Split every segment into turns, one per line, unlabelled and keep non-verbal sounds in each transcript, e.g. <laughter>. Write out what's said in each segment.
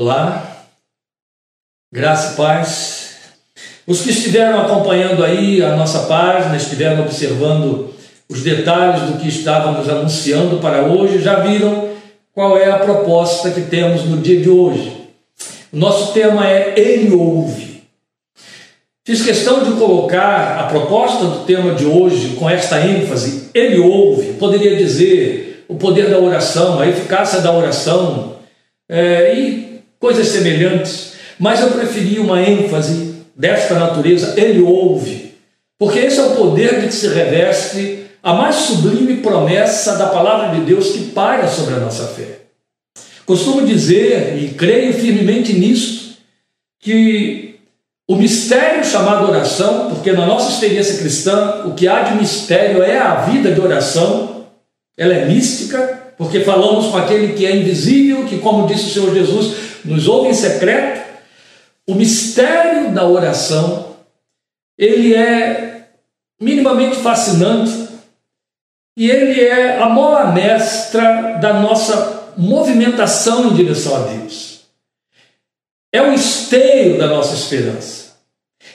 Olá, graça e paz. Os que estiveram acompanhando aí a nossa página, estiveram observando os detalhes do que estávamos anunciando para hoje, já viram qual é a proposta que temos no dia de hoje. O nosso tema é Ele ouve. Fiz questão de colocar a proposta do tema de hoje com esta ênfase: Ele ouve. Poderia dizer o poder da oração, a eficácia da oração é, e coisas semelhantes, mas eu preferi uma ênfase desta natureza: Ele ouve. Porque esse é o poder de que se reveste a mais sublime promessa da palavra de Deus que paira sobre a nossa fé. Costumo dizer, e creio firmemente nisso, que o mistério chamado oração, porque na nossa experiência cristã, o que há de mistério é a vida de oração, ela é mística, porque falamos com aquele que é invisível, que, como disse o Senhor Jesus, nos ouve em secreto. O mistério da oração, ele é minimamente fascinante e ele é a mola mestra da nossa movimentação em direção a Deus. É o esteio da nossa esperança.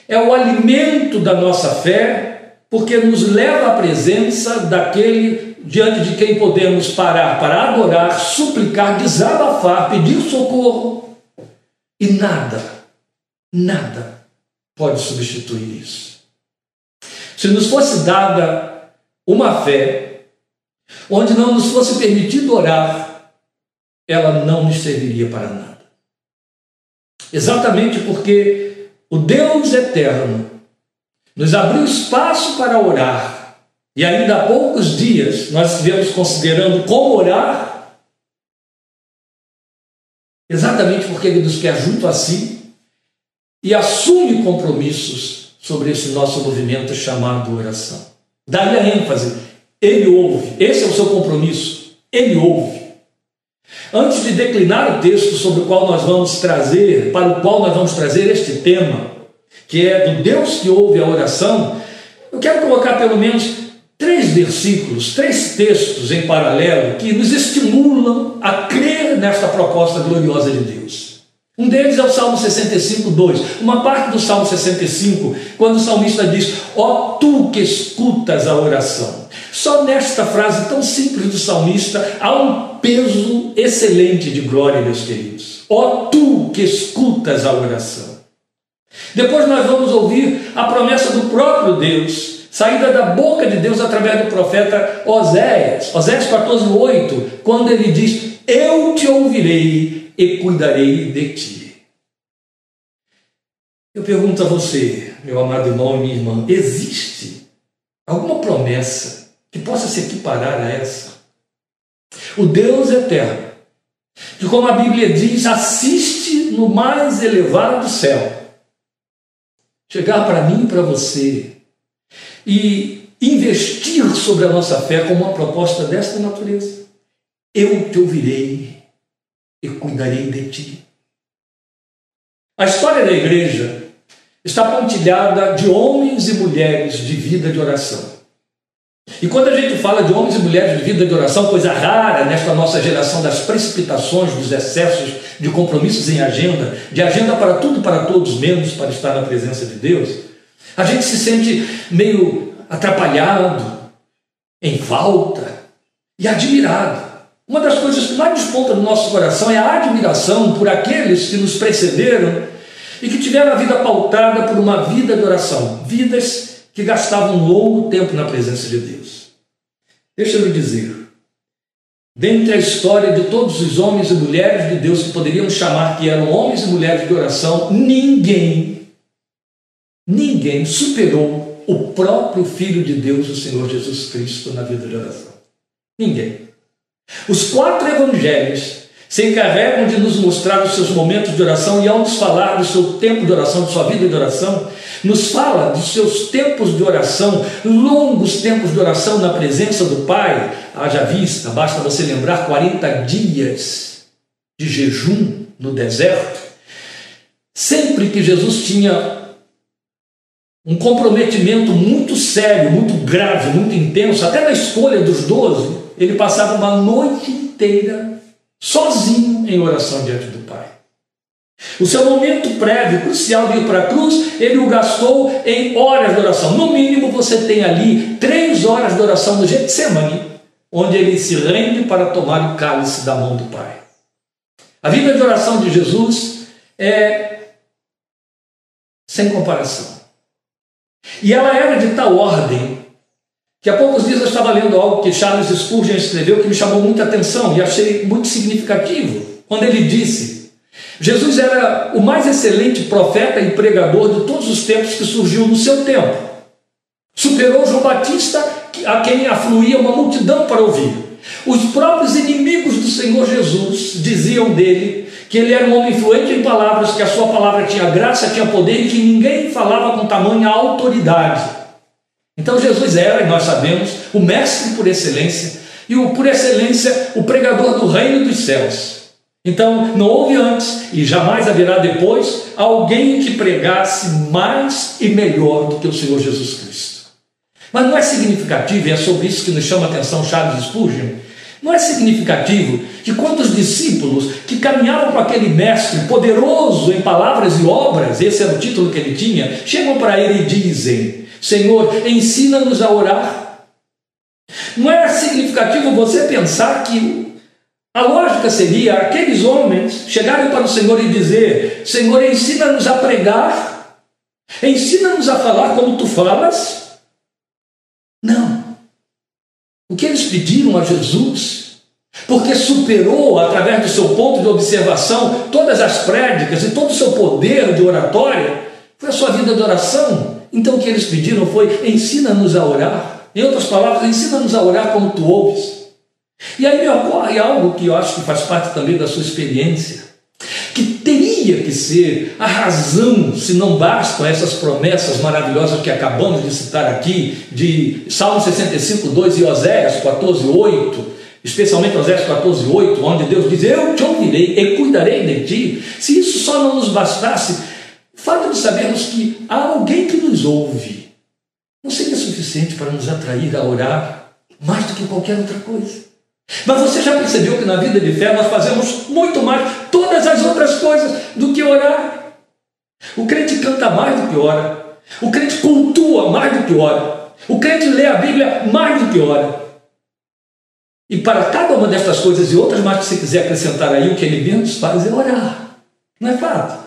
É o alimento da nossa fé, porque nos leva à presença daquele diante de quem podemos parar para adorar, suplicar, desabafar, pedir socorro. E nada, nada pode substituir isso. Se nos fosse dada uma fé onde não nos fosse permitido orar, ela não nos serviria para nada. Exatamente porque o Deus eterno nos abriu espaço para orar, e ainda há poucos dias nós estivemos considerando como orar, exatamente porque Ele nos quer junto a si e assume compromissos sobre esse nosso movimento chamado oração. Daí a ênfase, Ele ouve, esse é o seu compromisso, Ele ouve. Antes de declinar o texto sobre o qual nós vamos trazer, para o qual nós vamos trazer este tema, que é do Deus que ouve a oração, eu quero colocar pelo menos três versículos, três textos em paralelo que nos estimulam a crer nesta proposta gloriosa de Deus. Um deles é o Salmo 65, 2. Uma parte do Salmo 65, quando o salmista diz: Ó oh, tu que escutas a oração. Só nesta frase tão simples do salmista há um peso excelente de glória, meus queridos. Ó tu que escutas a oração. Depois nós vamos ouvir a promessa do próprio Deus, saída da boca de Deus através do profeta Oséias, Oséias 14, 8, quando ele diz: Eu te ouvirei e cuidarei de ti. Eu pergunto a você, meu amado irmão e minha irmã, existe alguma promessa que possa se equiparar a essa. O Deus eterno, que, como a Bíblia diz, assiste no mais elevado céu, chegar para mim e para você e investir sobre a nossa fé com uma proposta desta natureza. Eu te ouvirei e cuidarei de ti. A história da igreja está pontilhada de homens e mulheres de vida de oração. E quando a gente fala de homens e mulheres de vida de oração, coisa rara nesta nossa geração das precipitações, dos excessos, de compromissos em agenda, de agenda para tudo para todos, menos para estar na presença de Deus, a gente se sente meio atrapalhado, em falta e admirado. Uma das coisas que mais desponta no nosso coração é a admiração por aqueles que nos precederam e que tiveram a vida pautada por uma vida de oração, vidas que gastavam longo tempo na presença de Deus. Deixa eu lhe dizer, dentre a história de todos os homens e mulheres de Deus que poderíamos chamar que eram homens e mulheres de oração, ninguém, ninguém superou o próprio Filho de Deus, o Senhor Jesus Cristo, na vida de oração. Ninguém. Os quatro evangelhos se encarregam de nos mostrar os seus momentos de oração e ao nos falar do seu tempo de oração, de sua vida de oração, nos fala dos seus tempos de oração, longos tempos de oração na presença do Pai. Haja vista, basta você lembrar 40 dias de jejum no deserto. Sempre que Jesus tinha um comprometimento muito sério, muito grave, muito intenso, até na escolha dos doze, ele passava uma noite inteira sozinho em oração diante do Pai. O seu momento prévio, crucial de ir para a cruz, ele o gastou em horas de oração. No mínimo, você tem ali três horas de oração no Getsemane, onde ele se rende para tomar o cálice da mão do Pai. A vida de oração de Jesus é sem comparação. E ela era de tal ordem que há poucos dias eu estava lendo algo que Charles Spurgeon escreveu que me chamou muita atenção e achei muito significativo, quando ele disse: Jesus era o mais excelente profeta e pregador de todos os tempos que surgiu no seu tempo. Superou João Batista, a quem afluía uma multidão para ouvir. Os próprios inimigos do Senhor Jesus diziam dele que ele era um homem fluente em palavras, que a sua palavra tinha graça, tinha poder e que ninguém falava com tamanha autoridade. Então Jesus era, e nós sabemos, o mestre por excelência e o por excelência o pregador do reino dos céus. Então não houve antes e jamais haverá depois alguém que pregasse mais e melhor do que o Senhor Jesus Cristo. Mas não é significativo, e é sobre isso que nos chama a atenção Charles Spurgeon, não é significativo que quantos discípulos que caminhavam com aquele mestre poderoso em palavras e obras, esse era o título que ele tinha, chegam para ele e dizem: Senhor, ensina-nos a orar. Não é significativo você pensar que a lógica seria aqueles homens chegarem para o Senhor e dizer: Senhor, ensina-nos a pregar, ensina-nos a falar como tu falas. Não. O que eles pediram a Jesus, porque superou, através do seu ponto de observação, todas as prédicas e todo o seu poder de oratória, foi a sua vida de oração. Então o que eles pediram foi: ensina-nos a orar. Em outras palavras, ensina-nos a orar como tu ouves. E aí me ocorre algo que eu acho que faz parte também da sua experiência, teria que ser a razão, se não bastam essas promessas maravilhosas que acabamos de citar aqui, de Salmo 65, 2 e Oséias 14, 8, especialmente Oséias 14, 8, onde Deus diz: Eu te ouvirei e cuidarei de ti. Se isso só não nos bastasse, fato de sabermos que há alguém que nos ouve não seria suficiente para nos atrair a orar mais do que qualquer outra coisa. Mas você já percebeu que na vida de fé nós fazemos muito mais todas as outras coisas do que orar? O crente canta mais do que ora. O crente cultua mais do que ora. O crente lê a Bíblia mais do que ora. E para cada uma destas coisas e outras mais que você quiser acrescentar aí, o que ele menos faz é orar. Não é fato?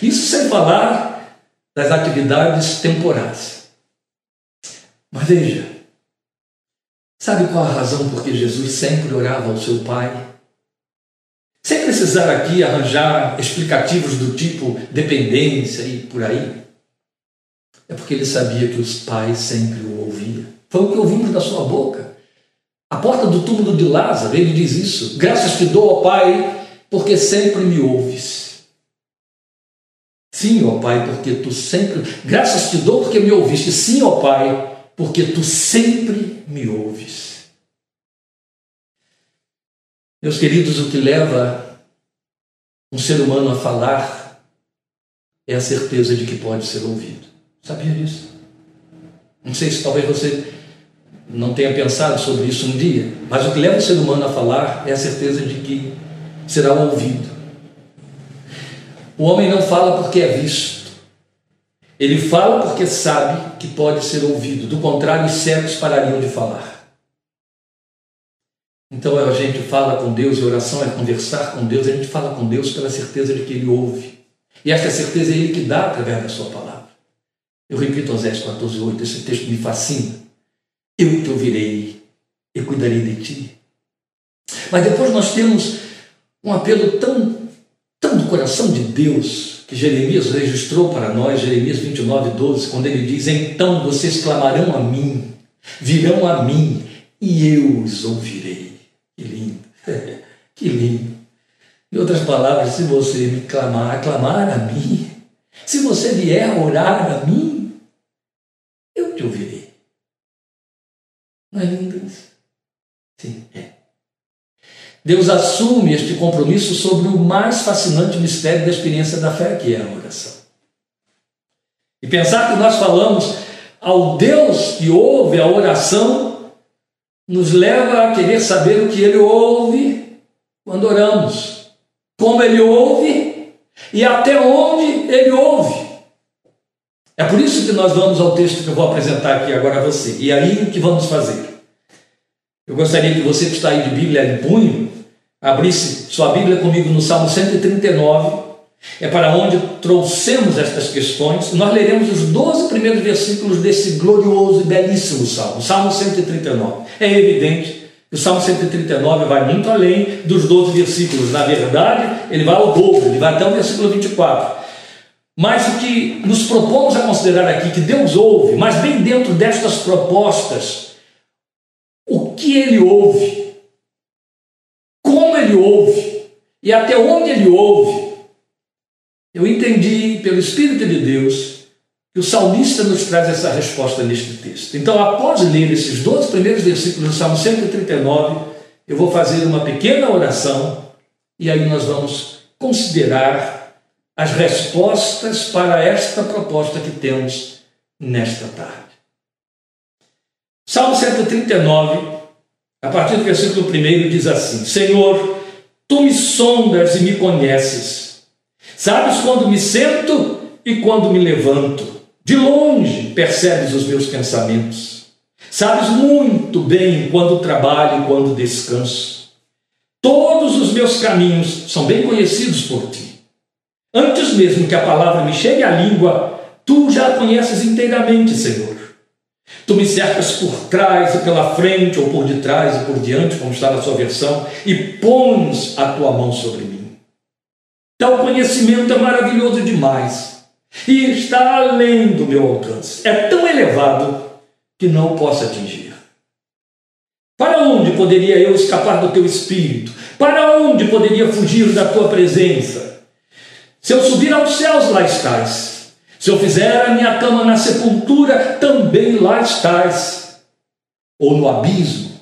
Isso sem falar das atividades temporais. Mas veja, sabe qual a razão por que Jesus sempre orava ao seu Pai? Precisar aqui arranjar explicativos do tipo dependência e por aí. É porque ele sabia que os pais sempre o ouviam. Foi o que ouvimos da sua boca. A porta do túmulo de Lázaro, ele diz isso. Graças te dou, ó Pai, porque sempre me ouves. Sim, ó Pai, porque tu sempre. Graças te dou porque me ouviste. Sim, ó Pai, porque tu sempre me ouves. Meus queridos, o que leva um ser humano a falar é a certeza de que pode ser ouvido. Sabia disso? Não sei se talvez você não tenha pensado sobre isso um dia, mas o que leva o ser humano a falar é a certeza de que será ouvido. O homem não fala porque é visto. Ele fala porque sabe que pode ser ouvido. Do contrário, os cegos parariam de falar. Então a gente fala com Deus, e oração é conversar com Deus, a gente fala com Deus pela certeza de que Ele ouve. E esta certeza é Ele que dá através da Sua palavra. Eu repito Osés 14, 8, esse texto me fascina. Eu te ouvirei e cuidarei de ti. Mas depois nós temos um apelo tão tão do coração de Deus que Jeremias registrou para nós, Jeremias 29, 12, quando ele diz: Então vocês clamarão a mim, virão a mim, e eu os ouvirei. Que lindo. Em outras palavras, se você me clamar, clamar a mim, se você vier orar a mim, eu te ouvirei. Não é lindo isso? Sim, é. Deus assume este compromisso sobre o mais fascinante mistério da experiência da fé, que é a oração. E pensar que nós falamos ao Deus que ouve a oração nos leva a querer saber o que ele ouve quando oramos, como ele ouve e até onde ele ouve. É por isso que nós vamos ao texto que eu vou apresentar aqui agora a você. E aí o que vamos fazer? Eu gostaria que você que está aí de Bíblia em punho, abrisse sua Bíblia comigo no Salmo 139, é para onde trouxemos estas questões. Nós leremos os 12 primeiros versículos desse glorioso e belíssimo salmo, Salmo 139. É evidente o Salmo 139 vai muito além dos 12 versículos. Na verdade, ele vai ao dobro, ele vai até o versículo 24. Mas o que nos propomos a considerar aqui, que Deus ouve, mas bem dentro destas propostas, o que ele ouve, como ele ouve e até onde ele ouve, eu entendi pelo Espírito de Deus que o salmista nos traz essa resposta neste texto. Então, após ler esses 12 primeiros versículos do Salmo 139, eu vou fazer uma pequena oração e aí nós vamos considerar as respostas para esta proposta que temos nesta tarde. Salmo 139, a partir do versículo 1, diz assim: Senhor, tu me sondas e me conheces. Sabes quando me sento e quando me levanto. De longe percebes os meus pensamentos. Sabes muito bem quando trabalho e quando descanso. Todos os meus caminhos são bem conhecidos por ti. Antes mesmo que a palavra me chegue à língua, tu já a conheces inteiramente, Senhor. Tu me cercas por trás e pela frente, ou por detrás e por diante, como está na sua versão, e pões a tua mão sobre mim. Tal conhecimento é maravilhoso demais e está além do meu alcance. É tão elevado que não posso atingir. Para onde poderia eu escapar do teu espírito? Para onde poderia fugir da tua presença? Se eu subir aos céus, lá estás. Se eu fizer a minha cama na sepultura, também lá estás. Ou no abismo,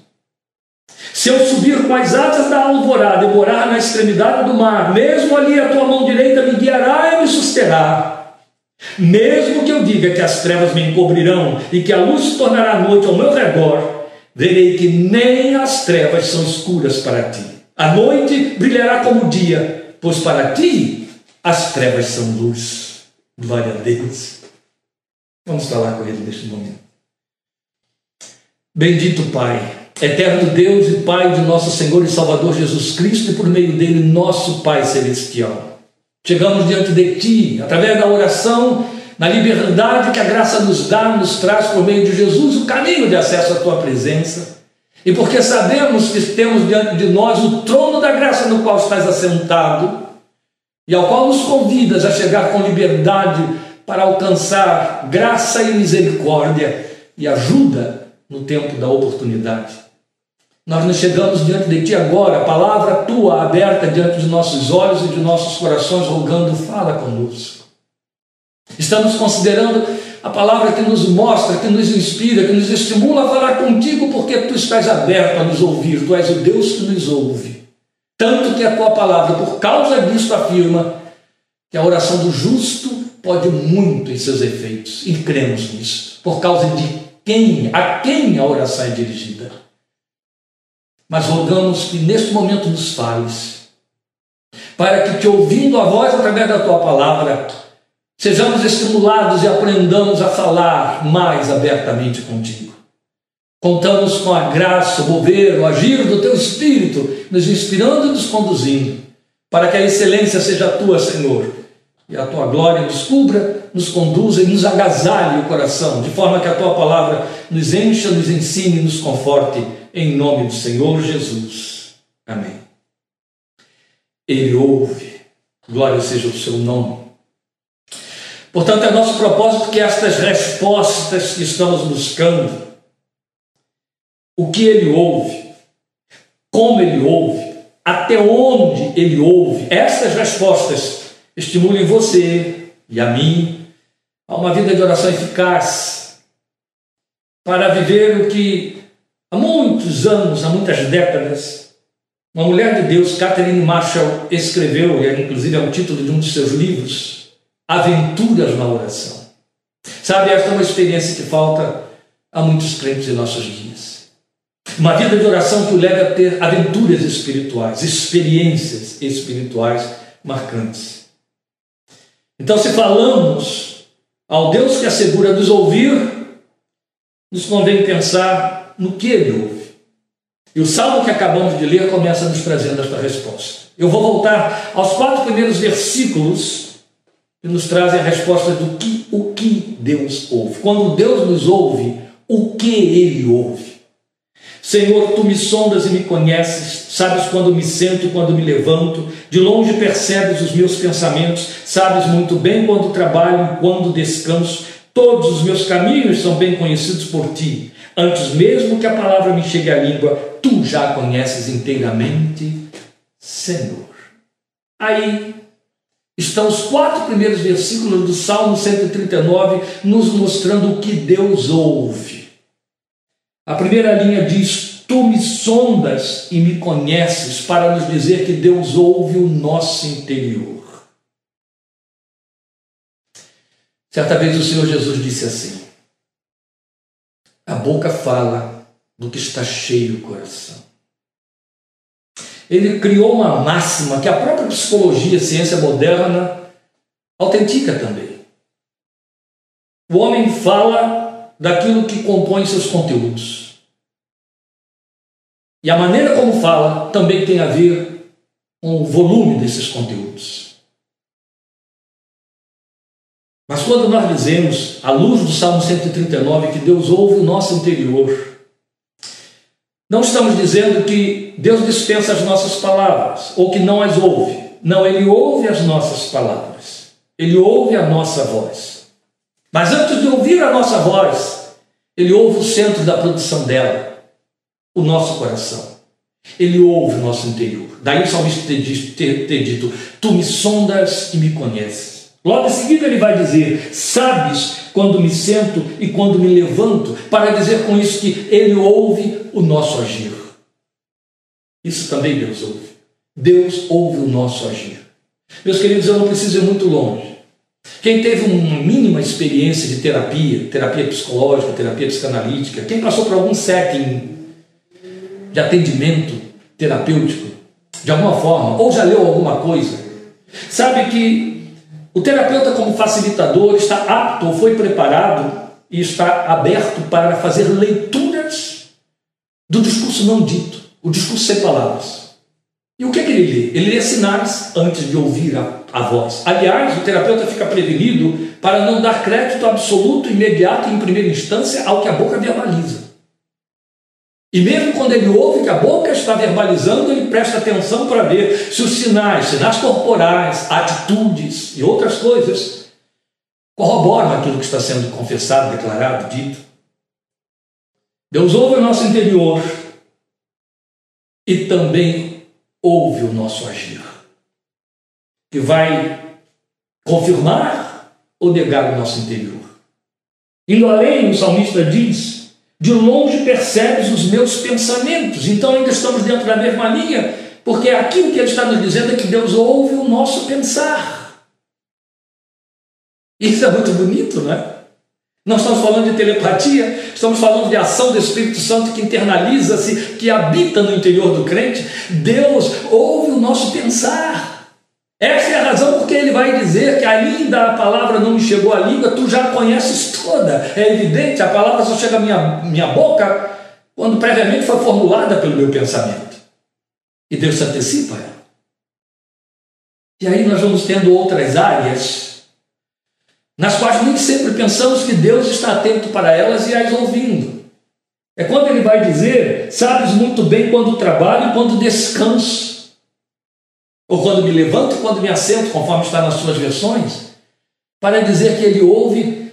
se eu subir com as asas da alvorada e morar na extremidade do mar, mesmo ali a tua mão direita me guiará e me susterá. Mesmo que eu diga que as trevas me encobrirão e que a luz se tornará noite ao meu redor, verei que nem as trevas são escuras para ti. A noite brilhará como o dia, pois para ti as trevas são luz. Glória a Deus. Vamos falar com ele neste momento. Bendito Pai Eterno Deus e Pai de nosso Senhor e Salvador Jesus Cristo, e por meio dele, nosso Pai Celestial. Chegamos diante de Ti, através da oração, na liberdade que a graça nos dá, nos traz por meio de Jesus o caminho de acesso à Tua presença. E porque sabemos que temos diante de nós o trono da graça no qual estás assentado, e ao qual nos convidas a chegar com liberdade para alcançar graça e misericórdia e ajuda no tempo da oportunidade. Nós nos chegamos diante de Ti agora, a palavra Tua aberta diante de nossos olhos e de nossos corações, rogando, fala conosco. Estamos considerando a palavra que nos mostra, que nos inspira, que nos estimula a falar contigo, porque Tu estás aberto a nos ouvir, Tu és o Deus que nos ouve. Tanto que a Tua palavra, por causa disso, afirma que a oração do justo pode muito em seus efeitos, e cremos nisso, por causa de quem, a quem a oração é dirigida mas rogamos que neste momento nos fales, para que, te ouvindo a voz através da tua palavra, sejamos estimulados e aprendamos a falar mais abertamente contigo. Contamos com a graça, o mover, o agir do teu Espírito, nos inspirando e nos conduzindo, para que a excelência seja tua, Senhor, e a tua glória nos cubra, nos conduza e nos agasalhe o coração, de forma que a tua palavra nos encha, nos ensine e nos conforte em nome do Senhor Jesus. Amém. Ele ouve, glória seja o seu nome. Portanto, é nosso propósito que estas respostas que estamos buscando, o que ele ouve, como ele ouve, até onde ele ouve, essas respostas estimulem você e a mim a uma vida de oração eficaz, para viver o que Há muitos anos, há muitas décadas, uma mulher de Deus, Catherine Marshall, escreveu, e inclusive é o título de um de seus livros, Aventuras na Oração. Sabe, esta é uma experiência que falta a muitos crentes em nossos dias. Uma vida de oração que o leva a ter aventuras espirituais, experiências espirituais marcantes. Então, se falamos ao Deus que assegura nos ouvir, nos convém pensar no que ele ouve. E o salmo que acabamos de ler começa nos trazendo esta resposta. Eu vou voltar aos quatro primeiros versículos que nos trazem a resposta do que o que Deus ouve. Quando Deus nos ouve, o que ele ouve? Senhor, tu me sondas e me conheces, sabes quando me sento e quando me levanto, de longe percebes os meus pensamentos, sabes muito bem quando trabalho e quando descanso, todos os meus caminhos são bem conhecidos por ti. Antes mesmo que a palavra me chegue à língua, tu já conheces inteiramente, Senhor. Aí estão os quatro primeiros versículos do Salmo 139 nos mostrando o que Deus ouve. A primeira linha diz: Tu me sondas e me conheces, para nos dizer que Deus ouve o nosso interior. Certa vez o Senhor Jesus disse assim: A boca fala do que está cheio o coração. Ele criou uma máxima que a própria psicologia, a ciência moderna, autentica também. O homem fala daquilo que compõe seus conteúdos. E a maneira como fala também tem a ver com o volume desses conteúdos. Mas quando nós dizemos, à luz do Salmo 139, que Deus ouve o nosso interior, não estamos dizendo que Deus dispensa as nossas palavras ou que não as ouve. Não, Ele ouve as nossas palavras. Ele ouve a nossa voz. Mas antes de ouvir a nossa voz, ele ouve o centro da produção dela, o nosso coração. Ele ouve o nosso interior. Daí o salmista ter, ter, dito: Tu me sondas e me conheces. Logo em seguida ele vai dizer: Sabes quando me sento e quando me levanto, para dizer com isso que ele ouve o nosso agir. Isso também Deus ouve. Deus ouve o nosso agir. Meus queridos, eu não preciso ir muito longe quem teve uma mínima experiência de terapia, terapia psicológica, terapia psicanalítica, quem passou por algum setting de atendimento terapêutico, de alguma forma, ou já leu alguma coisa, sabe que o terapeuta, como facilitador, está apto ou foi preparado e está aberto para fazer leituras do discurso não dito, o discurso sem palavras. E o que, é que ele lê? Ele lê sinais antes de ouvir a, a voz. Aliás, o terapeuta fica prevenido para não dar crédito absoluto, imediato e em primeira instância ao que a boca verbaliza. E mesmo quando ele ouve que a boca está verbalizando, ele presta atenção para ver se os sinais, sinais corporais, atitudes e outras coisas corroboram aquilo que está sendo confessado, declarado, dito. Deus ouve o nosso interior e também ouve o nosso agir, que vai confirmar ou negar o nosso interior. Indo além, o salmista diz: De longe percebes os meus pensamentos. Então ainda estamos dentro da mesma linha, porque aquilo que ele está nos dizendo é que Deus ouve o nosso pensar. Isso é muito bonito, não é? Não estamos falando de telepatia, estamos falando de ação do Espírito Santo que internaliza-se, que habita no interior do crente. Deus ouve o nosso pensar. Essa é a razão porque ele vai dizer que ainda a palavra não me chegou à língua, tu já a conheces toda. É evidente, a palavra só chega à minha, minha boca quando previamente foi formulada pelo meu pensamento. E Deus se antecipa ela. E aí nós vamos tendo outras áreas nas quais nem sempre pensamos que Deus está atento para elas e as ouvindo. É quando ele vai dizer: Sabes muito bem quando trabalho e quando descanso, ou quando me levanto quando me assento, conforme está nas suas versões, para dizer que ele ouve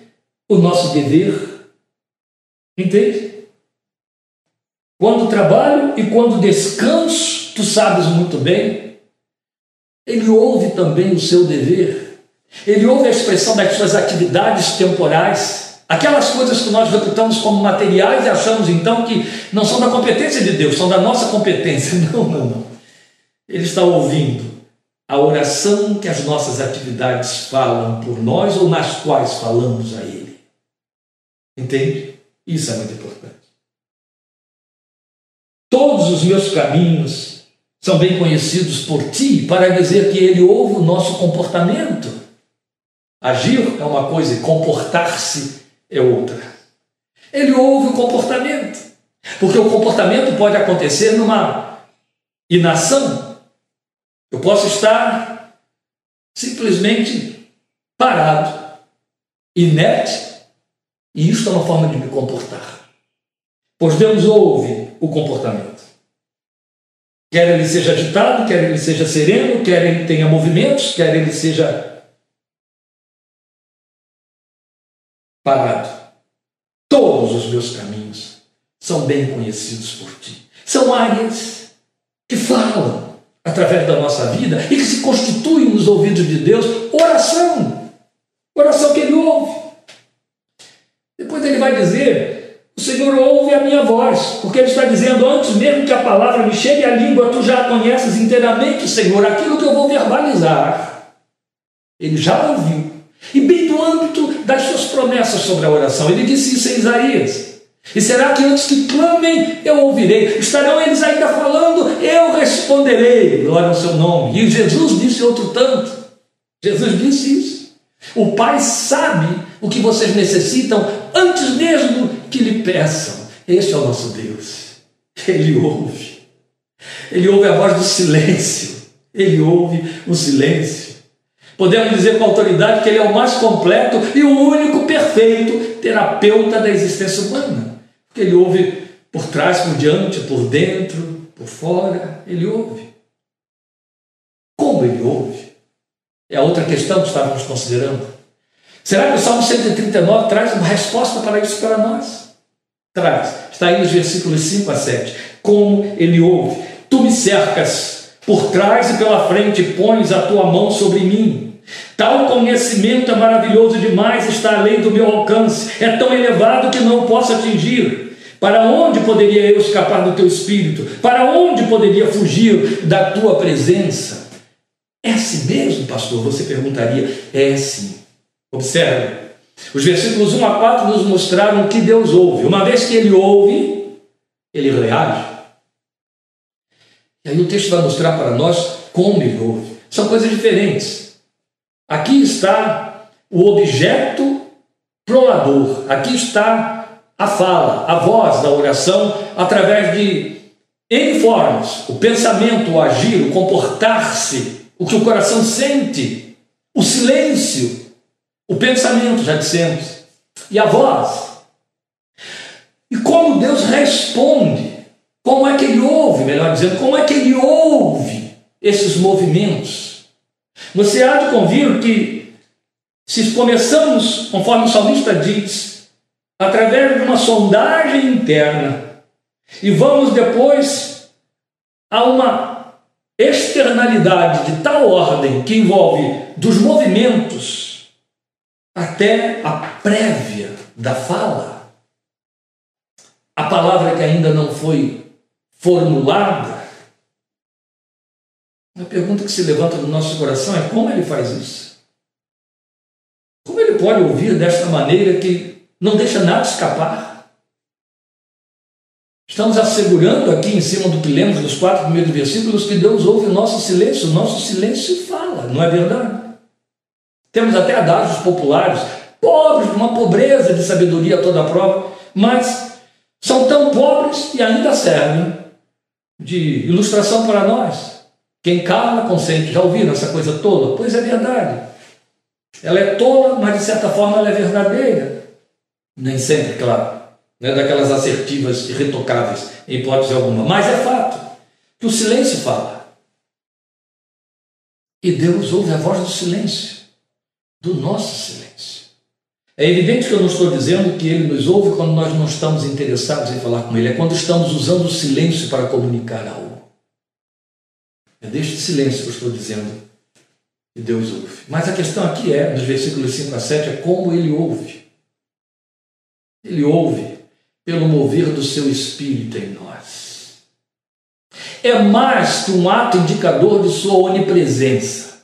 o nosso dever. Entende? Quando trabalho e quando descanso, tu sabes muito bem, ele ouve também o seu dever. Ele ouve a expressão das suas atividades temporais, aquelas coisas que nós reputamos como materiais e achamos então que não são da competência de Deus, são da nossa competência. <laughs> Não, não, não. Ele está ouvindo a oração que as nossas atividades falam por nós ou nas quais falamos a Ele. Entende? Isso é muito importante. Todos os meus caminhos são bem conhecidos por ti para dizer que Ele ouve o nosso comportamento. Agir é uma coisa e comportar-se é outra. Ele ouve o comportamento. Porque o comportamento pode acontecer numa inação. Eu posso estar simplesmente parado, inerte, e isso é uma forma de me comportar. Pois Deus ouve o comportamento. Quer ele seja agitado, quer ele seja sereno, quer ele tenha movimentos, quer ele seja parado. Todos os meus caminhos são bem conhecidos por ti. São áreas que falam através da nossa vida e que se constituem nos ouvidos de Deus oração. Oração que ele ouve. Depois ele vai dizer: O Senhor ouve a minha voz, porque ele está dizendo: Antes mesmo que a palavra me chegue à língua, tu já conheces inteiramente, Senhor, aquilo que eu vou verbalizar. Ele já ouviu. E bem do âmbito das suas promessas sobre a oração. Ele disse isso em Isaías. E será que antes que clamem, eu ouvirei? Estarão eles ainda falando, eu responderei. Glória ao seu nome. E Jesus disse outro tanto. Jesus disse isso. O Pai sabe o que vocês necessitam antes mesmo que lhe peçam. Este é o nosso Deus. Ele ouve. Ele ouve a voz do silêncio. Ele ouve o silêncio. Podemos dizer com autoridade que ele é o mais completo e o único perfeito terapeuta da existência humana. Porque ele ouve por trás, por diante, por dentro, por fora, ele ouve. Como ele ouve? É a outra questão que estávamos considerando. Será que o Salmo 139 traz uma resposta para isso para nós? Traz. Está aí nos versículos 5 a 7. Como ele ouve. Tu me cercas por trás e pela frente, pões a tua mão sobre mim. Tal conhecimento é maravilhoso demais, está além do meu alcance, é tão elevado que não posso atingir. Para onde poderia eu escapar do teu espírito? Para onde poderia fugir da tua presença? É assim mesmo, pastor? Você perguntaria. É sim. Observe. Os versículos 1 a 4 nos mostraram que Deus ouve. Uma vez que ele ouve, ele reage. E aí o texto vai mostrar para nós como ele ouve. São coisas diferentes. Aqui está o objeto prolador, aqui está a fala, a voz da oração através de N formas: o pensamento, o agir, o comportar-se, o que o coração sente, o silêncio, o pensamento, já dissemos, e a voz. E como Deus responde, como é que Ele ouve, melhor dizendo, como é que Ele ouve esses movimentos você há de convir que, se começamos, conforme o salmista diz, através de uma sondagem interna, e vamos depois a uma externalidade de tal ordem que envolve dos movimentos até a prévia da fala, a palavra que ainda não foi formulada, a pergunta que se levanta no nosso coração é como ele faz isso? Como ele pode ouvir desta maneira que não deixa nada escapar? Estamos assegurando aqui em cima do que lemos nos quatro primeiros versículos que Deus ouve o nosso silêncio, o nosso silêncio fala, não é verdade? Temos até adágios populares, pobres, de uma pobreza de sabedoria toda a prova, mas são tão pobres e ainda servem de ilustração para nós. Quem cala, consente. Já ouviram essa coisa tola? Pois é verdade. Ela é tola, mas de certa forma ela é verdadeira. Nem sempre, claro. Não é daquelas assertivas irretocáveis, em hipótese alguma. Mas é fato que o silêncio fala. E Deus ouve a voz do silêncio, do nosso silêncio. É evidente que eu não estou dizendo que Ele nos ouve quando nós não estamos interessados em falar com Ele, é quando estamos usando o silêncio para comunicar algo. É deste silêncio que eu estou dizendo que Deus ouve. Mas a questão aqui é, nos versículos 5 a 7, é como ele ouve. Ele ouve pelo mover do seu espírito em nós. É mais que um ato indicador de sua onipresença.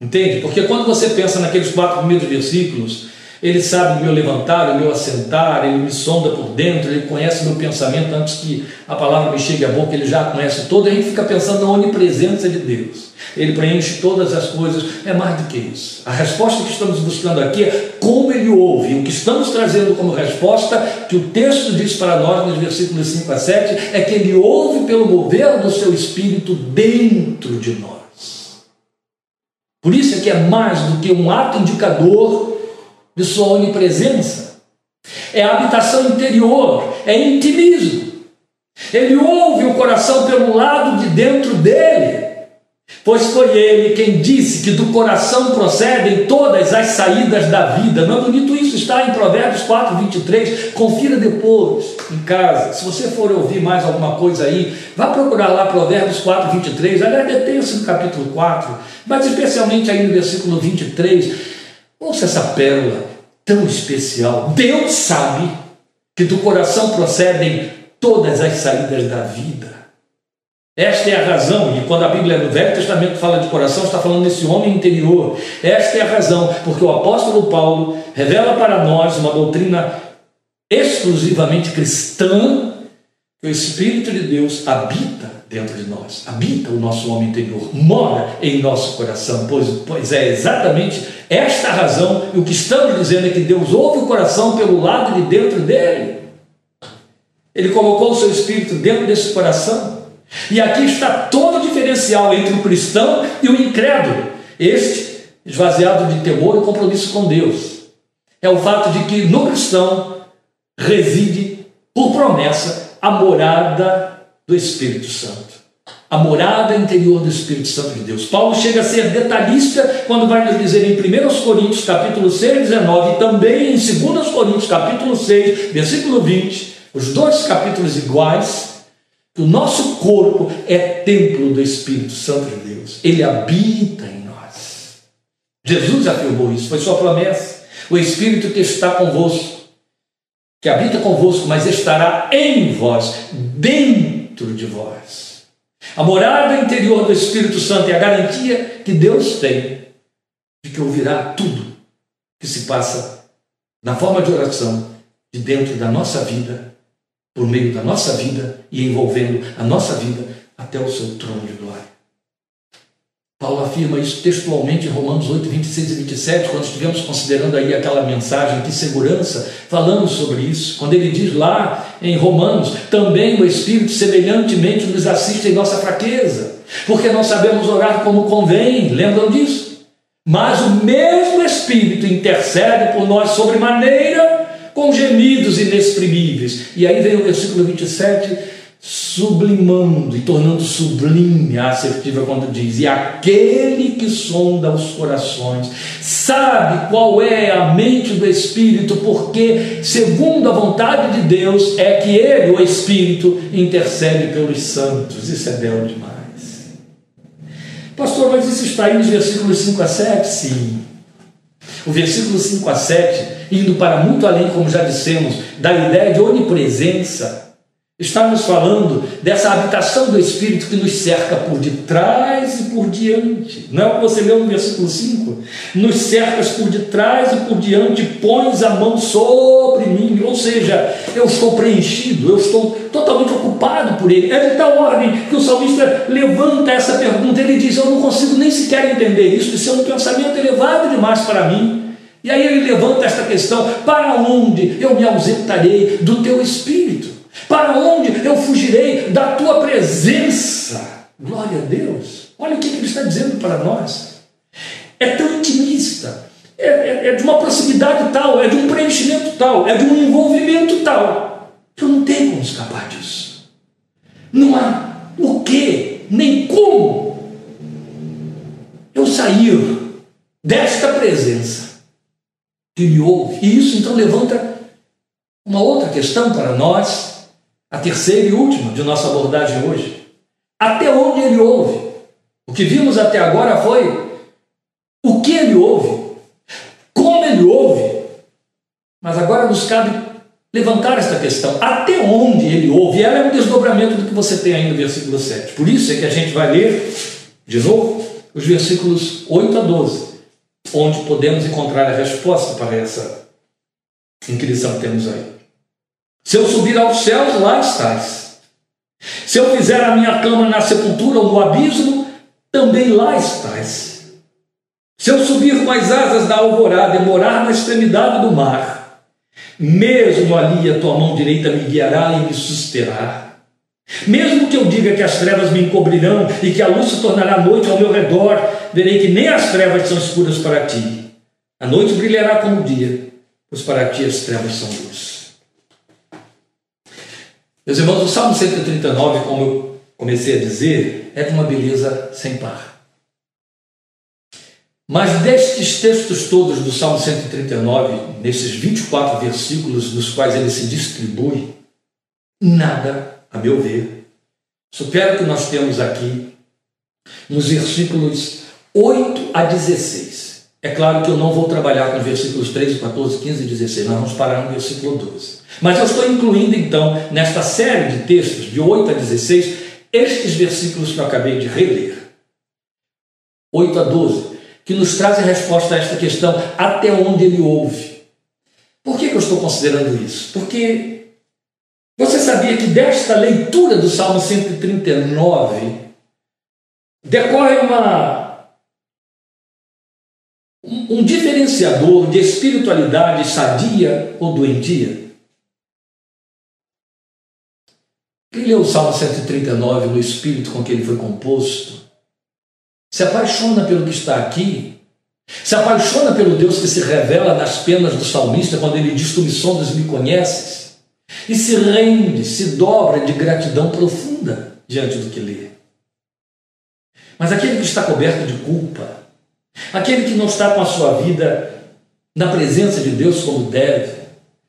Entende? Porque quando você pensa naqueles quatro primeiros versículos, Ele sabe o meu levantar, o meu assentar, ele me sonda por dentro, ele conhece o meu pensamento antes que a palavra me chegue à boca, ele já conhece todo, e a gente fica pensando na onipresença de Deus. Ele preenche todas as coisas, é mais do que isso. A resposta que estamos buscando aqui é como ele ouve. O que estamos trazendo como resposta, que o texto diz para nós nos versículos 5 a 7, é que ele ouve pelo mover do seu espírito dentro de nós. Por isso é que é mais do que um ato indicador de sua onipresença. É habitação interior, é intimismo. Ele ouve o coração pelo lado de dentro dele. Pois foi ele quem disse que do coração procedem todas as saídas da vida. Não é bonito isso? Está em Provérbios 4, 23. Confira depois em casa. Se você for ouvir mais alguma coisa aí, vá procurar lá Provérbios 4, 23. Aliás, detenha-se no capítulo 4, mas especialmente aí no versículo 23. Ouça essa pérola tão especial. Deus sabe que do coração procedem todas as saídas da vida. Esta é a razão, e quando a Bíblia no Velho Testamento fala de coração, está falando desse homem interior. Esta é a razão, porque o apóstolo Paulo revela para nós uma doutrina exclusivamente cristã, que o Espírito de Deus habita dentro de nós, habita o nosso homem interior, mora em nosso coração, pois, pois é exatamente esta razão, e o que estamos dizendo é que Deus ouve o coração pelo lado de dentro dele. Ele colocou o seu espírito dentro desse coração. E aqui está todo o diferencial entre o cristão e o incrédulo. Este, esvaziado de temor e compromisso com Deus. É o fato de que no cristão reside, por promessa, a morada do Espírito Santo a morada interior do Espírito Santo de Deus. Paulo chega a ser detalhista quando vai nos dizer em 1 Coríntios capítulo 6, 19 e também em 2 Coríntios capítulo 6, versículo 20, os dois capítulos iguais, que o nosso corpo é templo do Espírito Santo de Deus. Ele habita em nós. Jesus afirmou isso, foi sua promessa. O Espírito que está convosco, que habita convosco, mas estará em vós, dentro de vós. A morada interior do Espírito Santo é a garantia que Deus tem de que ouvirá tudo que se passa na forma de oração de dentro da nossa vida, por meio da nossa vida e envolvendo a nossa vida até o seu trono de glória. Paulo afirma isso textualmente em Romanos 8, 26 e 27, quando estivemos considerando aí aquela mensagem de segurança, falamos sobre isso. Quando ele diz lá em Romanos, também o Espírito semelhantemente nos assiste em nossa fraqueza, porque não sabemos orar como convém, lembram disso? Mas o mesmo Espírito intercede por nós sobremaneira com gemidos inexprimíveis. E aí vem o versículo 27 sublimando e tornando sublime a assertiva quando diz: E aquele que sonda os corações sabe qual é a mente do Espírito, porque, segundo a vontade de Deus, é que ele, o Espírito, intercede pelos santos. Isso é belo demais. Pastor, mas isso está aí nos versículos 5 a 7? Sim. O versículo 5 a 7, indo para muito além, como já dissemos, da ideia de onipresença Estamos falando dessa habitação do Espírito que nos cerca por detrás e por diante. Não é o que você leu no versículo 5? Nos cercas por detrás e por diante, pões a mão sobre mim. Ou seja, eu estou preenchido, eu estou totalmente ocupado por Ele. É de tal ordem que o salmista levanta essa pergunta. Ele diz: Eu não consigo nem sequer entender isso, isso é um pensamento elevado demais para mim. E aí ele levanta esta questão: Para onde eu me ausentarei do teu Espírito? Para onde eu fugirei da tua presença? Glória a Deus. Olha o que ele está dizendo para nós. É tão intimista, é, é, é de uma proximidade tal, é de um preenchimento tal, é de um envolvimento tal, que eu não tenho como escapar disso. Não há o que, nem como eu sair desta presença que me ouve. E isso então levanta uma outra questão para nós a terceira e última de nossa abordagem hoje. Até onde ele ouve? O que vimos até agora foi o que ele ouve, como ele ouve. Mas agora nos cabe levantar esta questão. Até onde ele ouve? Ela é um desdobramento do que você tem aí no versículo 7. Por isso é que a gente vai ler, de novo, os versículos 8 a 12, onde podemos encontrar a resposta para essa Em que temos aí? Se eu subir aos céus, lá estás. Se eu fizer a minha cama na sepultura ou no abismo, também lá estás. Se eu subir com as asas da alvorada e morar na extremidade do mar, mesmo ali a tua mão direita me guiará e me susterá. Mesmo que eu diga que as trevas me encobrirão e que a luz se tornará noite ao meu redor, verei que nem as trevas são escuras para ti. A noite brilhará como o dia, pois para ti as trevas são luz. Meus irmãos, o Salmo 139, como eu comecei a dizer, é de uma beleza sem par. Mas destes textos todos do Salmo 139, nesses 24 versículos nos quais ele se distribui, nada, a meu ver, supera o que nós temos aqui nos versículos 8 a 16. É claro que eu não vou trabalhar com os versículos 13, 14, 15 e 16, nós vamos parar no versículo 12. Mas eu estou incluindo então, nesta série de textos, de 8 a 16, estes versículos que eu acabei de reler. 8 a 12 que nos trazem resposta a esta questão, até onde ele ouve. Por que, que eu estou considerando isso? Porque você sabia que desta leitura do Salmo 139 decorre uma, um, diferenciador de espiritualidade sadia ou doentia? Quem leu o Salmo 139 no espírito com que ele foi composto, se apaixona pelo que está aqui, se apaixona pelo Deus que se revela nas penas do salmista quando ele diz: Tu me sondas e me conheces, e se rende, se dobra de gratidão profunda diante do que lê. Mas aquele que está coberto de culpa, aquele que não está com a sua vida na presença de Deus como deve,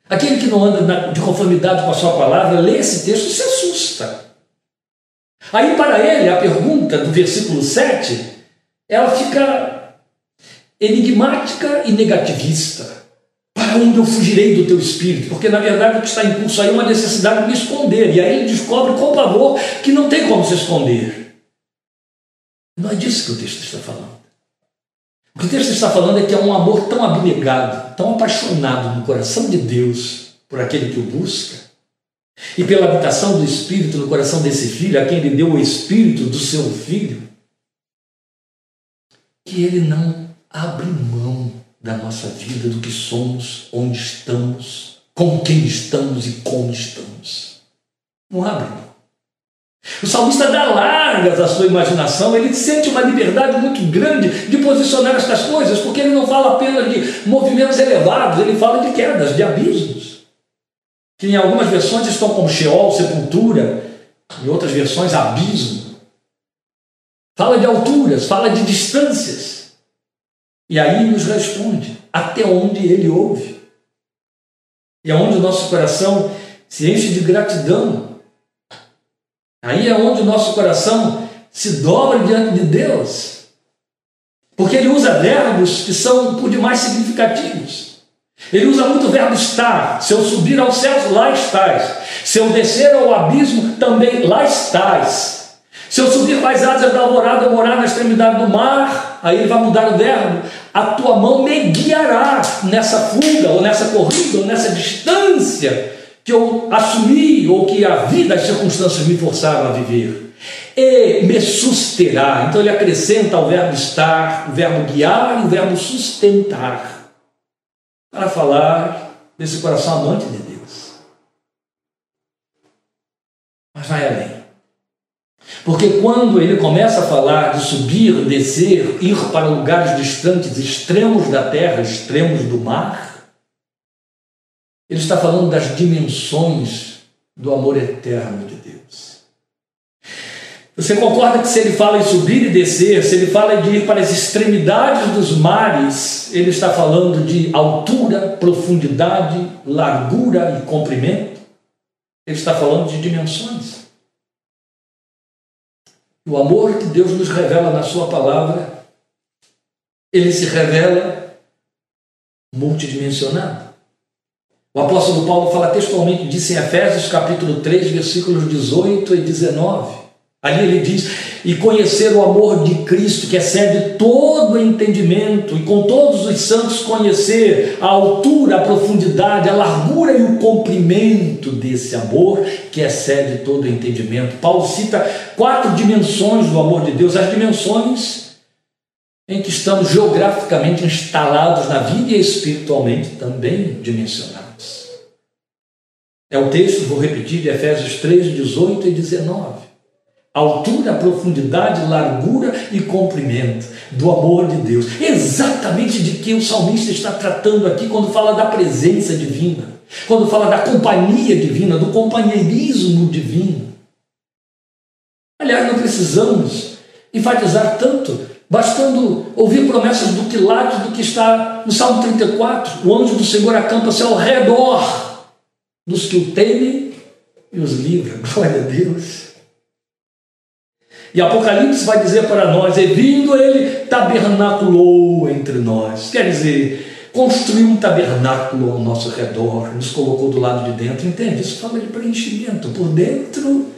aquele que não anda de conformidade com a sua palavra, lê esse texto e se assusta. Aí, para ele, a pergunta do versículo 7 ela fica enigmática e negativista. Para onde eu fugirei do teu espírito? Porque na verdade o que está em curso aí é uma necessidade de me esconder. E aí ele descobre com pavor que não tem como se esconder. Não é disso que o texto está falando. O que o texto está falando é que há um amor tão abnegado, tão apaixonado no coração de Deus por aquele que o busca, e pela habitação do Espírito no coração desse filho, a quem ele deu o Espírito do seu filho, que Ele não abre mão da nossa vida, do que somos, onde estamos, com quem estamos e como estamos. Não abre mão. O salmista dá largas à sua imaginação, ele sente uma liberdade muito grande de posicionar estas coisas, porque ele não fala apenas de movimentos elevados, ele fala de quedas, de abismos. Que em algumas versões estão como Sheol, sepultura, em outras versões, abismo fala de alturas, fala de distâncias. E aí nos responde até onde ele ouve. E é onde o nosso coração se enche de gratidão. Aí é onde o nosso coração se dobra diante de Deus. Porque ele usa verbos que são por demais significativos. Ele usa muito o verbo estar. Se eu subir aos céus, lá estás. Se eu descer ao abismo, também lá estás. Se eu subir mais asas da alvorada, morar na extremidade do mar, aí ele vai mudar o verbo. A tua mão me guiará nessa fuga, ou nessa corrida, ou nessa distância que eu assumi, ou que a vida, as circunstâncias me forçaram a viver. E me susterá. Então ele acrescenta ao verbo estar, o verbo guiar e o verbo sustentar. Para falar desse coração amante de Deus. Mas vai além. Porque quando ele começa a falar de subir, descer, ir para lugares distantes, extremos da terra, extremos do mar, ele está falando das dimensões do amor eterno de Deus. Você concorda que se ele fala em subir e descer, se ele fala de ir para as extremidades dos mares, ele está falando de altura, profundidade, largura e comprimento? Ele está falando de dimensões. O amor que Deus nos revela na Sua palavra, ele se revela multidimensionado. O apóstolo Paulo fala textualmente disso em Efésios capítulo 3, versículos 18 e 19. Ali ele diz: E conhecer o amor de Cristo, que excede todo entendimento entendimento e com todos os santos conhecer a altura, a profundidade, a largura e o comprimento desse amor que excede todo entendimento. Paulo cita quatro dimensões do amor de Deus, as dimensões em que estamos geograficamente instalados na vida e espiritualmente também dimensionados. É o texto, vou repetir, de Efésios 3, 18 e 19 altura, profundidade, largura e comprimento do amor de Deus. Exatamente de que o salmista está tratando aqui quando fala da presença divina, quando fala da companhia divina, do companheirismo divino. Aliás, não precisamos enfatizar tanto, bastando ouvir promessas do quilate do que está no Salmo 34. O anjo do Senhor acampa-se ao redor dos que o temem e os livra. <laughs> Glória a Deus. E Apocalipse vai dizer para nós: e vindo ele, tabernaculou entre nós. Quer dizer, construiu um tabernáculo ao nosso redor, nos colocou do lado de dentro. Entende? Isso fala de preenchimento por dentro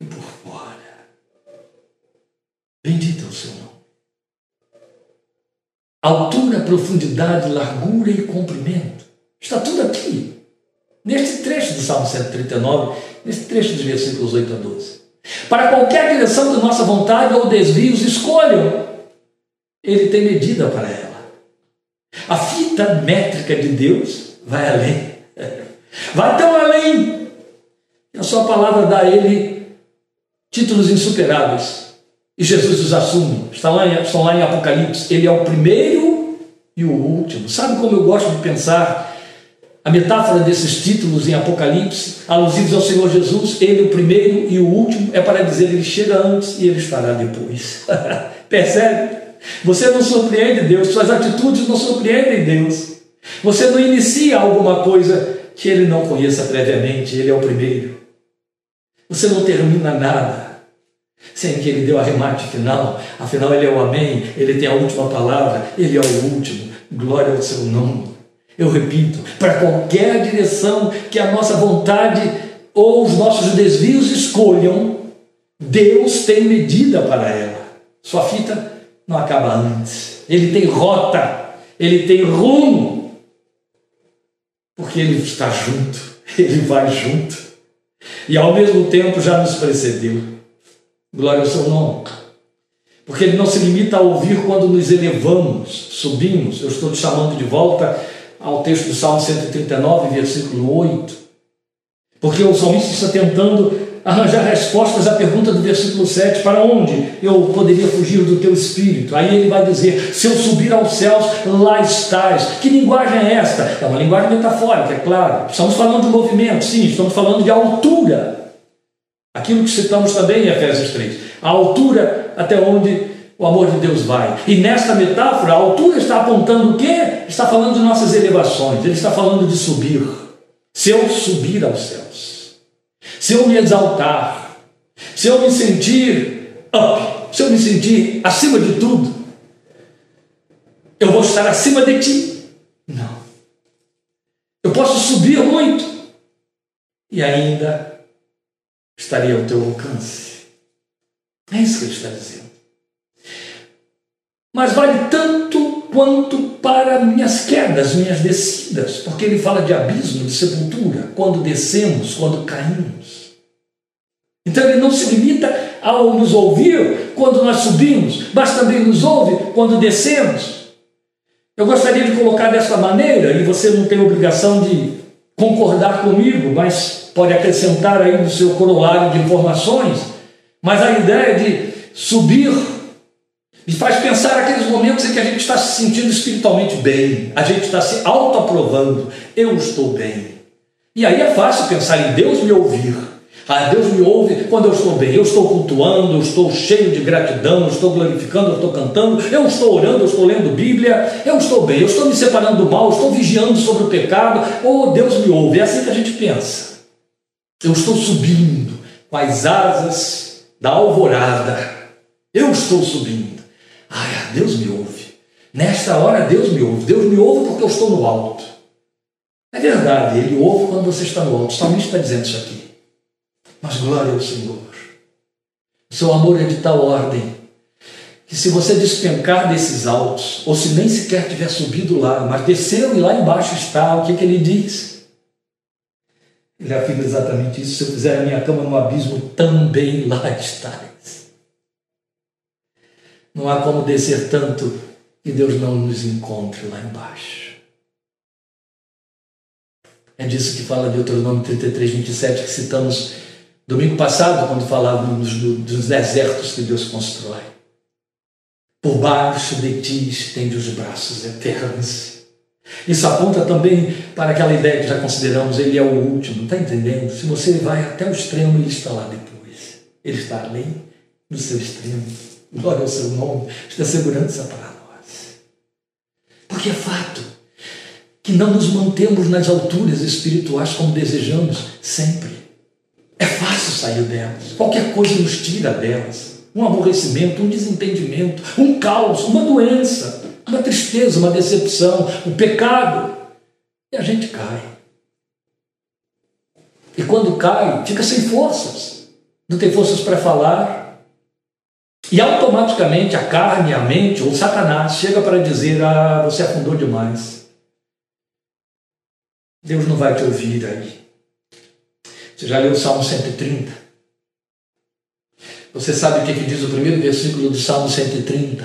e por fora. Bendito é o seu nome. Altura, profundidade, largura e comprimento. Está tudo aqui. Neste trecho do Salmo 139, neste trecho dos versículos 8 a 12. Para qualquer direção de nossa vontade ou desvios, escolham. Ele tem medida para ela. A fita métrica de Deus vai além. <laughs> Vai tão além. A sua palavra dá a ele títulos insuperáveis. E Jesus os assume. Lá, em, estão lá em Apocalipse. Ele é o primeiro e o último. Sabe como eu gosto de pensar a metáfora desses títulos em Apocalipse, alusivos ao Senhor Jesus, ele o primeiro e o último, é para dizer ele chega antes e ele estará depois. <laughs> Percebe? Você não surpreende Deus, suas atitudes não surpreendem Deus. Você não inicia alguma coisa que ele não conheça previamente, ele é o primeiro. Você não termina nada sem que ele dê o arremate final, afinal ele é o Amém, ele tem a última palavra, ele é o último. Glória ao seu nome. Eu repito, para qualquer direção que a nossa vontade ou os nossos desvios escolham, Deus tem medida para ela. Sua fita não acaba antes. Ele tem rota, ele tem rumo, porque ele está junto, <laughs> ele vai junto. E ao mesmo tempo já nos precedeu. Glória ao seu nome. Porque ele não se limita a ouvir quando nos elevamos, subimos. Eu estou te chamando de volta ao texto do Salmo 139, versículo 8. Porque o salmista está tentando arranjar respostas à pergunta do versículo 7: para onde eu poderia fugir do teu espírito? Aí ele vai dizer: se eu subir aos céus, lá estás. Que linguagem é esta? É uma linguagem metafórica, é claro. Estamos falando de movimento, sim, estamos falando de altura. Aquilo que citamos também em Efésios 3. A altura até onde o amor de Deus vai. E nesta metáfora, a altura está apontando o quê? Está falando de nossas elevações, ele está falando de subir. Se eu subir aos céus, se eu me exaltar, se eu me sentir up, se eu me sentir acima de tudo, eu vou estar acima de ti? Não. Eu posso subir muito e ainda estaria ao teu alcance. É isso que ele está dizendo mas vale tanto quanto para minhas quedas, minhas descidas, porque ele fala de abismo, de sepultura, quando descemos, quando caímos. Então ele não se limita ao nos ouvir quando nós subimos, mas também nos ouve quando descemos. Eu gostaria de colocar dessa maneira, e você não tem obrigação de concordar comigo, mas pode acrescentar aí no seu corolário de informações, mas a ideia de subir e faz pensar aqueles momentos em que a gente está se sentindo espiritualmente bem, a gente está se autoaprovando, eu estou bem. E aí é fácil pensar em Deus me ouvir. Ah, Deus me ouve quando eu estou bem, eu estou cultuando, eu estou cheio de gratidão, eu estou glorificando, eu estou cantando, eu estou orando, eu estou lendo Bíblia, eu estou bem, eu estou me separando do mal, eu estou vigiando sobre o pecado, oh, Deus me ouve. É assim que a gente pensa. Eu estou subindo com as asas da alvorada, eu estou subindo. Ai, Deus me ouve. Nesta hora Deus me ouve. Deus me ouve porque eu estou no alto. É verdade, Ele ouve quando você está no alto. Salmista está dizendo isso aqui. Mas glória ao Senhor. O seu amor é de tal ordem que se você despencar desses altos, ou se nem sequer tiver subido lá, mas desceu e lá embaixo está, o que, que ele diz? Ele afirma exatamente isso: se eu fizer a minha cama no abismo, também lá <laughs> estáis. Não há como descer tanto que Deus não nos encontre lá embaixo. É disso que fala Deuteronômio 33, 27, que citamos domingo passado, quando falávamos do, dos desertos que Deus constrói. Por baixo de ti estende os braços eternos. Isso aponta também para aquela ideia que já consideramos, ele é o último, está entendendo? Se você vai até o extremo, ele está lá depois. Ele está além do seu extremo. Glória ao seu nome, está segurança para nós. Porque é fato que não nos mantemos nas alturas espirituais como desejamos sempre. É fácil sair delas. Qualquer coisa nos tira delas um aborrecimento, um desentendimento, um caos, uma doença, uma tristeza, uma decepção, um pecado. E a gente cai. E quando cai, fica sem forças, não tem forças para falar. E automaticamente a carne, a mente ou Satanás chega para dizer: Ah, você afundou demais. Deus não vai te ouvir aí. Você já leu o Salmo 130? Você sabe o que, que diz o primeiro versículo do Salmo 130?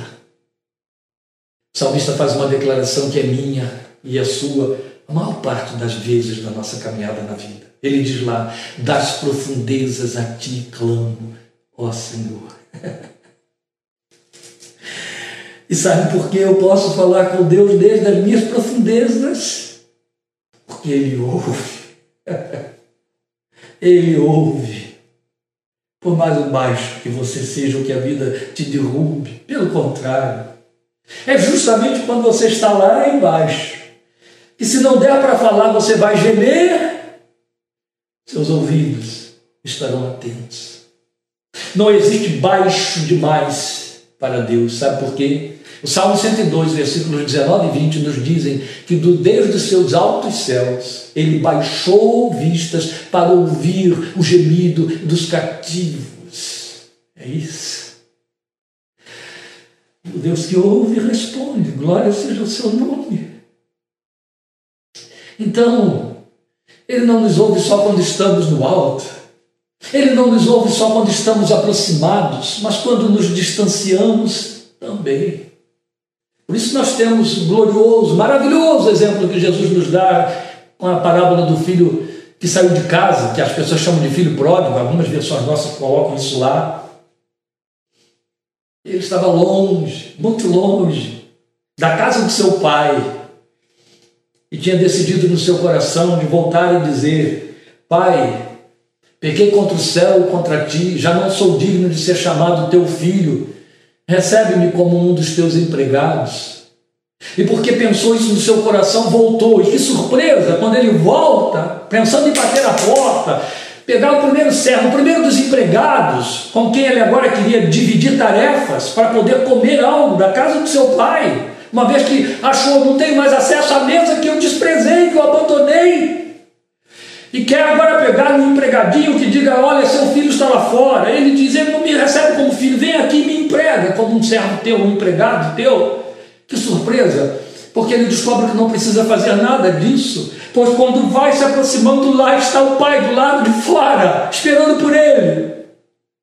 O salmista faz uma declaração que é minha e é sua a maior parte das vezes da nossa caminhada na vida. Ele diz lá: Das profundezas a ti clamo, ó Senhor. <laughs> e sabe por que eu posso falar com Deus desde as minhas profundezas? Porque Ele ouve. <laughs> Ele ouve por mais baixo que você seja ou que a vida te derrube. Pelo contrário, é justamente quando você está lá embaixo que, se não der para falar, você vai gemer, seus ouvidos estarão atentos. Não existe baixo demais para Deus, sabe por quê? O Salmo 102, versículos 19 e 20 nos dizem que do Deus dos seus altos céus ele baixou vistas para ouvir o gemido dos cativos. É isso. O Deus que ouve e responde, glória seja o seu nome. Então, ele não nos ouve só quando estamos no alto, ele não nos ouve só quando estamos aproximados, mas quando nos distanciamos também. Por isso nós temos glorioso, maravilhoso exemplo que Jesus nos dá com a parábola do filho que saiu de casa, que as pessoas chamam de filho pródigo, algumas versões nossas colocam isso lá. Ele estava longe, muito longe, da casa do seu pai, e tinha decidido no seu coração de voltar e dizer: Pai, pequei contra o céu contra ti, já não sou digno de ser chamado teu filho recebe-me como um dos teus empregados. E porque pensou isso no seu coração, voltou. E que surpresa, quando ele volta, pensando em bater a porta, pegar o primeiro servo, o primeiro dos empregados, com quem ele agora queria dividir tarefas para poder comer algo da casa do seu pai, uma vez que achou não tem mais acesso à mesa que eu desprezei, que eu abandonei e quer agora pegar um empregadinho que diga: Olha, seu filho está lá fora. Ele diz: Ele não me recebe como filho, vem aqui e me emprega como um servo teu, um empregado teu. Que surpresa! Porque ele descobre que não precisa fazer nada disso, pois quando vai se aproximando, lá está o pai do lado de fora, esperando por ele.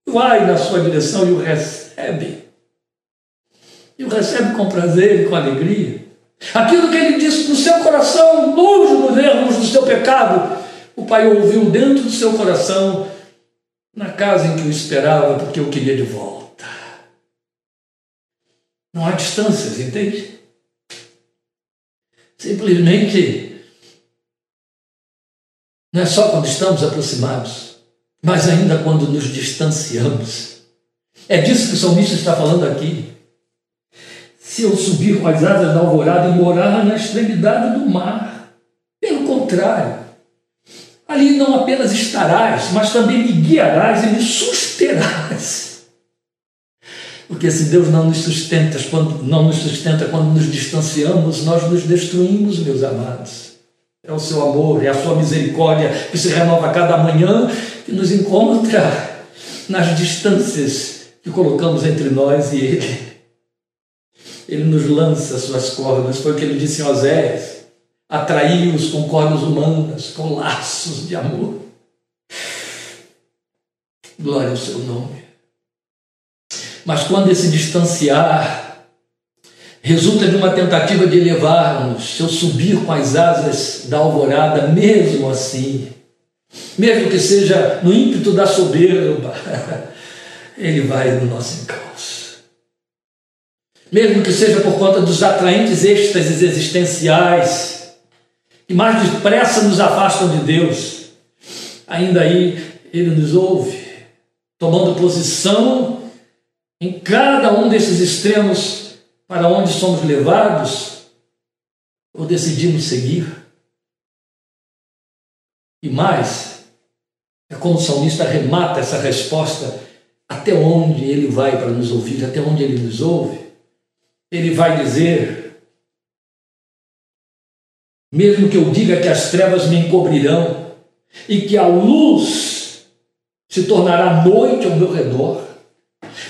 Vai na sua direção e o recebe. E o recebe com prazer e com alegria. Aquilo que ele disse no seu coração, longe dos erros do seu pecado, o pai ouviu dentro do seu coração, na casa em que o esperava, porque eu queria de volta. Não há distâncias, entende? Simplesmente não é só quando estamos aproximados, mas ainda quando nos distanciamos. É disso que o salmista está falando aqui. Se eu subir com as asas da alvorada e morar na extremidade do mar, pelo contrário, Ali não apenas estarás, mas também me guiarás e me susterás. Porque se Deus não nos sustenta quando não nos sustenta quando nos distanciamos, nós nos destruímos, meus amados. É o seu amor, é a sua misericórdia que se renova a cada manhã, que nos encontra nas distâncias que colocamos entre nós e Ele. ele nos lança suas cordas. Foi o que ele disse em Oséias: atraiu-os com cordas humanas, com laços de amor. Glória ao seu nome. Mas quando esse distanciar resulta de uma tentativa de elevar-nos, se eu subir com as asas da alvorada, mesmo assim, mesmo que seja no ímpeto da soberba, <laughs> ele vai no nosso encalço. Mesmo que seja por conta dos atraentes êxtases existenciais, que mais depressa nos afastam de Deus, ainda aí ele nos ouve, tomando posição em cada um desses extremos para onde somos levados ou decidimos seguir. E mais, é como o salmista remata essa resposta até onde ele vai para nos ouvir, até onde ele nos ouve. Ele vai dizer: mesmo que eu diga que as trevas me encobrirão e que a luz se tornará noite ao meu redor,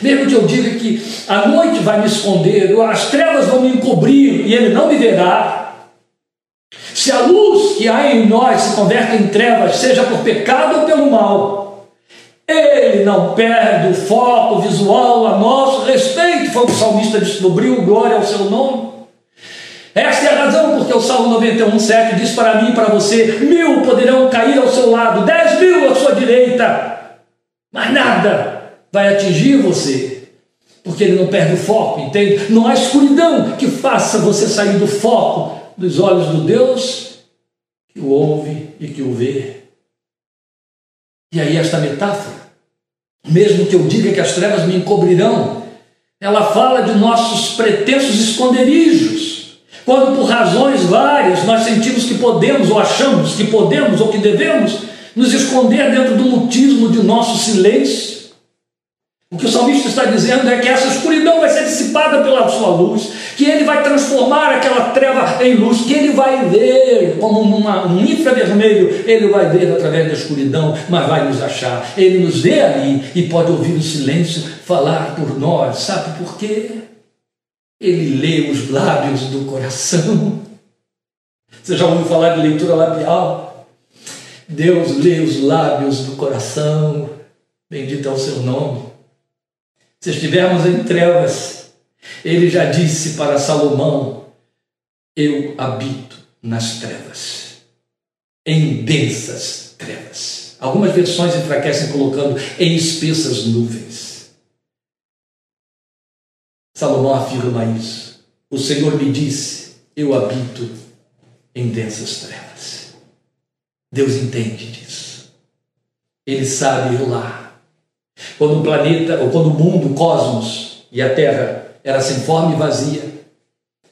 mesmo que eu diga que a noite vai me esconder, as trevas vão me encobrir e ele não me verá, se a luz que há em nós se converte em trevas, seja por pecado ou pelo mal, ele não perde o foco visual a nosso respeito, foi o salmista descobriu, glória ao seu nome. Esta é a razão porque o Salmo 91, 7 diz para mim e para você: mil poderão cair ao seu lado, dez mil à sua direita, mas nada vai atingir você, porque ele não perde o foco, entende? Não há escuridão que faça você sair do foco dos olhos do Deus que o ouve e que o vê. E aí, esta metáfora mesmo que eu diga que as trevas me encobrirão, ela fala de nossos pretensos esconderijos. Quando por razões várias nós sentimos que podemos ou achamos que podemos ou que devemos nos esconder dentro do mutismo de nosso silêncio, o que o salmista está dizendo é que essa escuridão vai ser dissipada pela sua luz, que ele vai transformar aquela treva em luz, que ele vai ver como uma, um infravermelho, ele vai ver através da escuridão, mas vai nos achar. Ele nos vê ali e pode ouvir o silêncio falar por nós. Sabe por quê? Ele lê os lábios do coração. Você já ouviu falar de leitura labial? Deus lê os lábios do coração. Bendito é o seu nome. Se estivermos em trevas, ele já disse para Salomão: Eu habito nas trevas, em densas trevas. Algumas versões enfraquecem colocando em espessas nuvens. Salomão afirma isso. O Senhor me disse: Eu habito em densas trevas. Deus entende disso. Ele sabe ir lá quando o planeta, ou quando o mundo, o cosmos e a Terra era sem forma e vazia,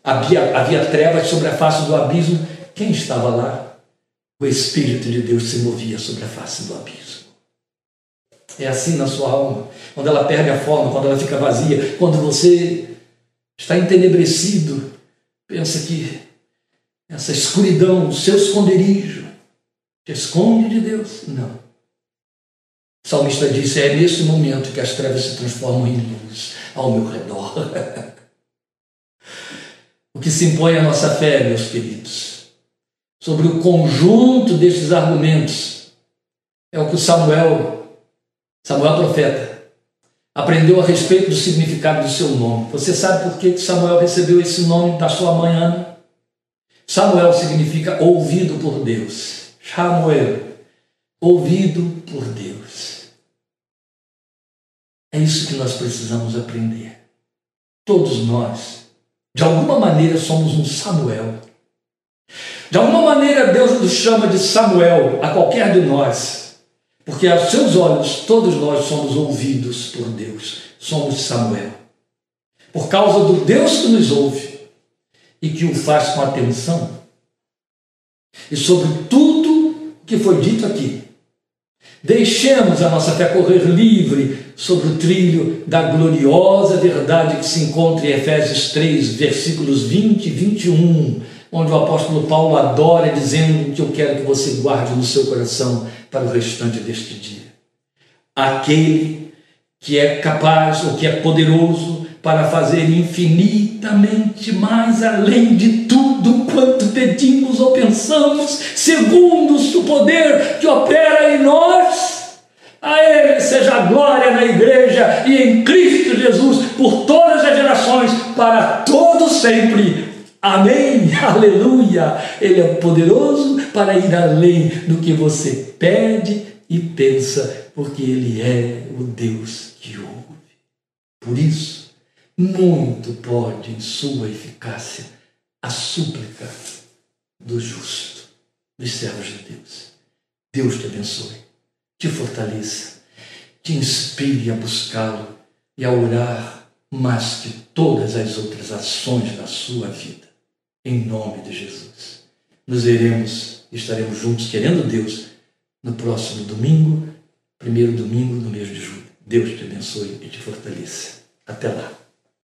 havia, havia trevas sobre a face do abismo, quem estava lá? O Espírito de Deus se movia sobre a face do abismo. É assim na sua alma, quando ela perde a forma, quando ela fica vazia, quando você está entenebrecido, pensa que essa escuridão, o seu esconderijo, te esconde de Deus. Não. O salmista disse: É nesse momento que as trevas se transformam em luz ao meu redor. <laughs> o que se impõe à nossa fé, meus queridos, sobre o conjunto destes argumentos, é o que Samuel, Samuel profeta, aprendeu a respeito do significado do seu nome. Você sabe por que Samuel recebeu esse nome da sua mãe Ana? Samuel significa ouvido por Deus. Samuel, ouvido por Deus. É isso que nós precisamos aprender. Todos nós, de alguma maneira, somos um Samuel. De alguma maneira, Deus nos chama de Samuel a qualquer de nós, porque aos seus olhos, todos nós somos ouvidos por Deus, somos Samuel. Por causa do Deus que nos ouve e que o faz com atenção, e sobre tudo que foi dito aqui, Deixemos a nossa fé correr livre sobre o trilho da gloriosa verdade que se encontra em Efésios 3, versículos 20 e 21, onde o apóstolo Paulo adora dizendo que eu quero que você guarde no seu coração para o restante deste dia. Aquele que é capaz ou que é poderoso para fazer infinitamente mais além de tudo quanto pedimos ou pensamos, segundo o poder que opera em nós. A Ele seja a glória na igreja e em Cristo Jesus por todas as gerações, para todos sempre. Amém, <laughs> aleluia. Ele é poderoso para ir além do que você pede e pensa, porque Ele é o Deus que ouve. Por isso, muito pode em sua eficácia a súplica do justo, dos servos de Deus. Deus te abençoe, te fortaleça, te inspire a buscá-lo e a orar mais que todas as outras ações da sua vida. Em nome de Jesus. Nos veremos, estaremos juntos, querendo Deus, no próximo domingo, primeiro domingo do mês de julho. Deus te abençoe e te fortaleça. Até lá.